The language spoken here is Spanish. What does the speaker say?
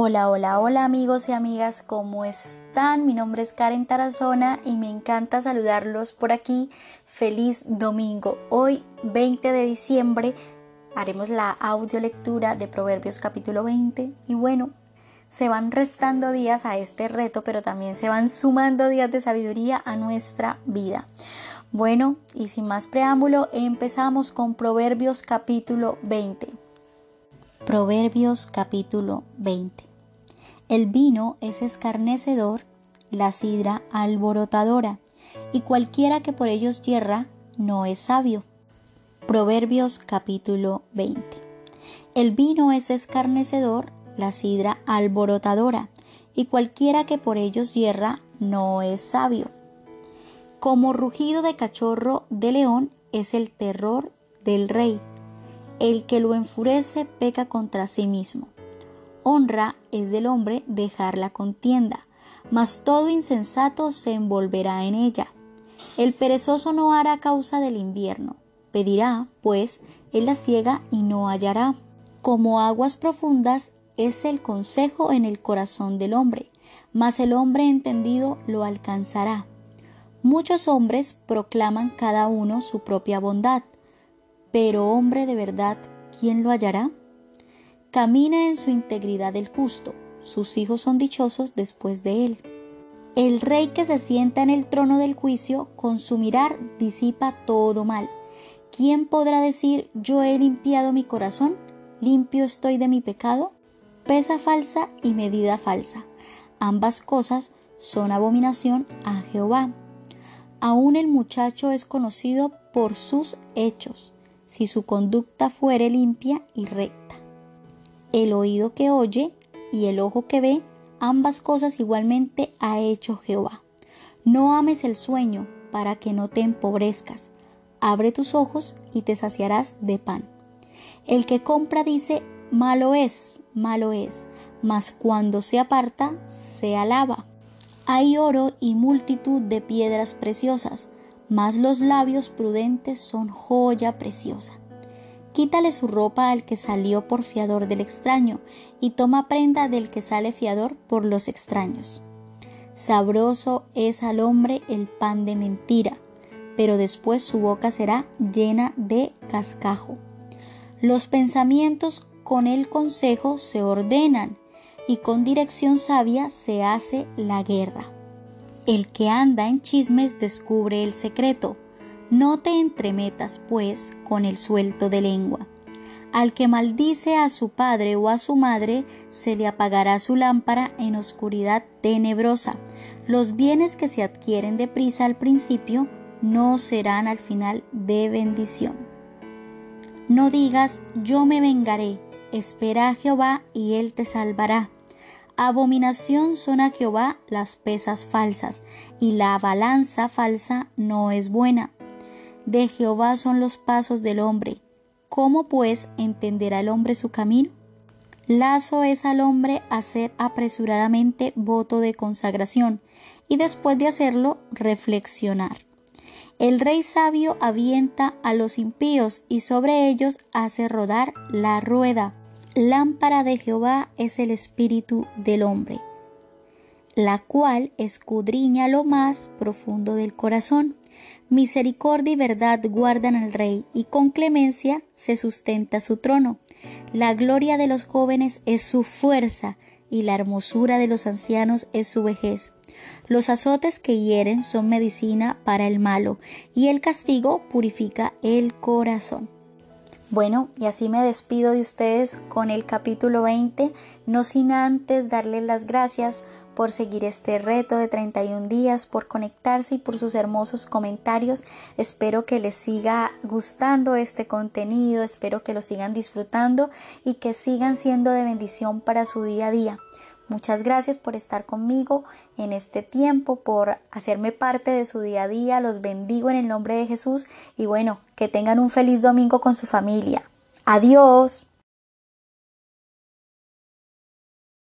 Hola, hola, hola amigos y amigas, ¿cómo están? Mi nombre es Karen Tarazona y me encanta saludarlos por aquí. Feliz domingo. Hoy, 20 de diciembre, haremos la audio lectura de Proverbios capítulo 20 y bueno, se van restando días a este reto, pero también se van sumando días de sabiduría a nuestra vida. Bueno, y sin más preámbulo, empezamos con Proverbios capítulo 20. Proverbios capítulo 20. El vino es escarnecedor, la sidra alborotadora, y cualquiera que por ellos hierra no es sabio. Proverbios capítulo 20. El vino es escarnecedor, la sidra alborotadora, y cualquiera que por ellos hierra no es sabio. Como rugido de cachorro de león es el terror del rey. El que lo enfurece peca contra sí mismo. Honra es del hombre dejar la contienda, mas todo insensato se envolverá en ella. El perezoso no hará causa del invierno, pedirá, pues, él la ciega y no hallará. Como aguas profundas es el consejo en el corazón del hombre, mas el hombre entendido lo alcanzará. Muchos hombres proclaman cada uno su propia bondad, pero hombre de verdad, ¿quién lo hallará? Camina en su integridad el justo, sus hijos son dichosos después de él. El rey que se sienta en el trono del juicio, con su mirar disipa todo mal. ¿Quién podrá decir yo he limpiado mi corazón? ¿Limpio estoy de mi pecado? Pesa falsa y medida falsa. Ambas cosas son abominación a Jehová. Aún el muchacho es conocido por sus hechos, si su conducta fuere limpia y recta el oído que oye y el ojo que ve, ambas cosas igualmente ha hecho Jehová. No ames el sueño para que no te empobrezcas. Abre tus ojos y te saciarás de pan. El que compra dice, malo es, malo es, mas cuando se aparta, se alaba. Hay oro y multitud de piedras preciosas, mas los labios prudentes son joya preciosa. Quítale su ropa al que salió por fiador del extraño, y toma prenda del que sale fiador por los extraños. Sabroso es al hombre el pan de mentira, pero después su boca será llena de cascajo. Los pensamientos con el consejo se ordenan, y con dirección sabia se hace la guerra. El que anda en chismes descubre el secreto, no te entremetas, pues, con el suelto de lengua. Al que maldice a su padre o a su madre, se le apagará su lámpara en oscuridad tenebrosa. Los bienes que se adquieren deprisa al principio no serán al final de bendición. No digas, yo me vengaré, espera a Jehová y él te salvará. Abominación son a Jehová las pesas falsas, y la balanza falsa no es buena. De Jehová son los pasos del hombre. ¿Cómo pues entenderá el hombre su camino? Lazo es al hombre hacer apresuradamente voto de consagración y después de hacerlo reflexionar. El rey sabio avienta a los impíos y sobre ellos hace rodar la rueda. Lámpara de Jehová es el espíritu del hombre, la cual escudriña lo más profundo del corazón Misericordia y verdad guardan al rey, y con clemencia se sustenta su trono. La gloria de los jóvenes es su fuerza, y la hermosura de los ancianos es su vejez. Los azotes que hieren son medicina para el malo, y el castigo purifica el corazón. Bueno, y así me despido de ustedes con el capítulo 20, no sin antes darles las gracias por seguir este reto de 31 días, por conectarse y por sus hermosos comentarios. Espero que les siga gustando este contenido, espero que lo sigan disfrutando y que sigan siendo de bendición para su día a día. Muchas gracias por estar conmigo en este tiempo, por hacerme parte de su día a día. Los bendigo en el nombre de Jesús y bueno, que tengan un feliz domingo con su familia. Adiós.